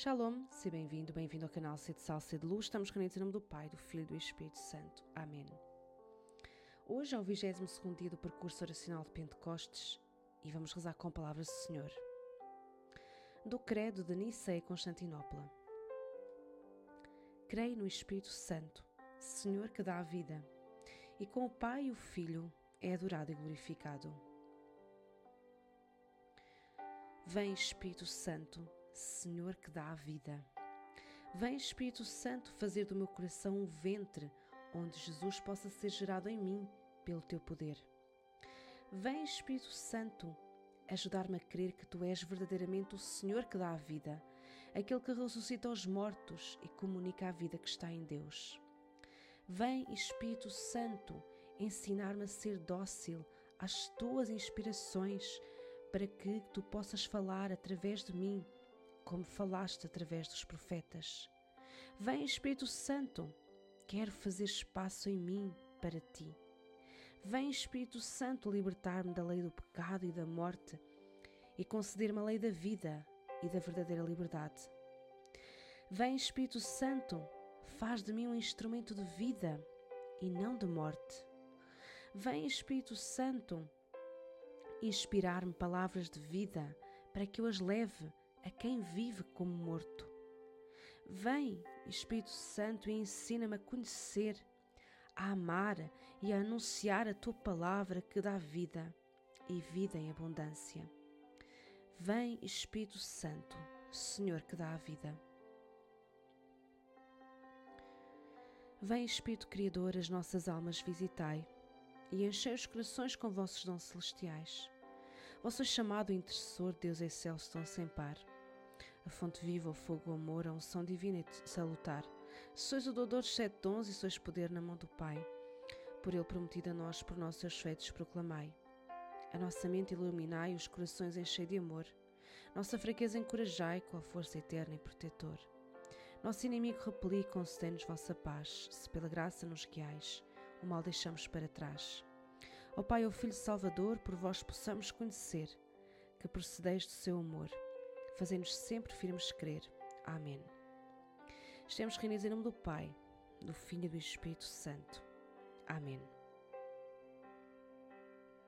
Shalom, seja bem-vindo, bem-vindo ao canal C de Sal, de Luz. Estamos reunidos em nome do Pai, do Filho e do Espírito Santo. Amém. Hoje é o 22 dia do percurso oracional de Pentecostes e vamos rezar com palavras do Senhor. Do Credo de Niceia, Constantinopla. Creio no Espírito Santo, Senhor que dá a vida, e com o Pai e o Filho é adorado e glorificado. Vem Espírito Santo, Senhor que dá a vida. Vem, Espírito Santo, fazer do meu coração um ventre onde Jesus possa ser gerado em mim pelo teu poder. Vem, Espírito Santo, ajudar-me a crer que tu és verdadeiramente o Senhor que dá a vida, aquele que ressuscita os mortos e comunica a vida que está em Deus. Vem, Espírito Santo, ensinar-me a ser dócil às tuas inspirações, para que tu possas falar através de mim como falaste através dos profetas. Vem, Espírito Santo, quero fazer espaço em mim para ti. Vem, Espírito Santo, libertar-me da lei do pecado e da morte e conceder-me a lei da vida e da verdadeira liberdade. Vem, Espírito Santo, faz de mim um instrumento de vida e não de morte. Vem, Espírito Santo, inspirar-me palavras de vida para que eu as leve a quem vive como morto. Vem, Espírito Santo, e ensina-me a conhecer, a amar e a anunciar a tua palavra que dá vida e vida em abundância. Vem, Espírito Santo, Senhor que dá a vida. Vem, Espírito Criador, as nossas almas visitai e enchei os corações com vossos dons celestiais. Vosso chamado intercessor, Deus excelso, tão sem par. A fonte viva, o fogo, o amor, a unção divina e salutar. Sois o doador dos sete dons e sois poder na mão do Pai. Por ele prometido a nós, por nossos feitos, proclamai. A nossa mente iluminai, os corações enchei de amor. Nossa fraqueza encorajai, com a força eterna e protetor. Nosso inimigo repeli, concedei-nos vossa paz, se pela graça nos guiais, o mal deixamos para trás. Ó Pai, ó Filho Salvador, por vós possamos conhecer que procedeis do seu amor. Fazei-nos sempre firmes crer. Amém. Estamos reunidos em nome do Pai, do Filho e do Espírito Santo. Amém.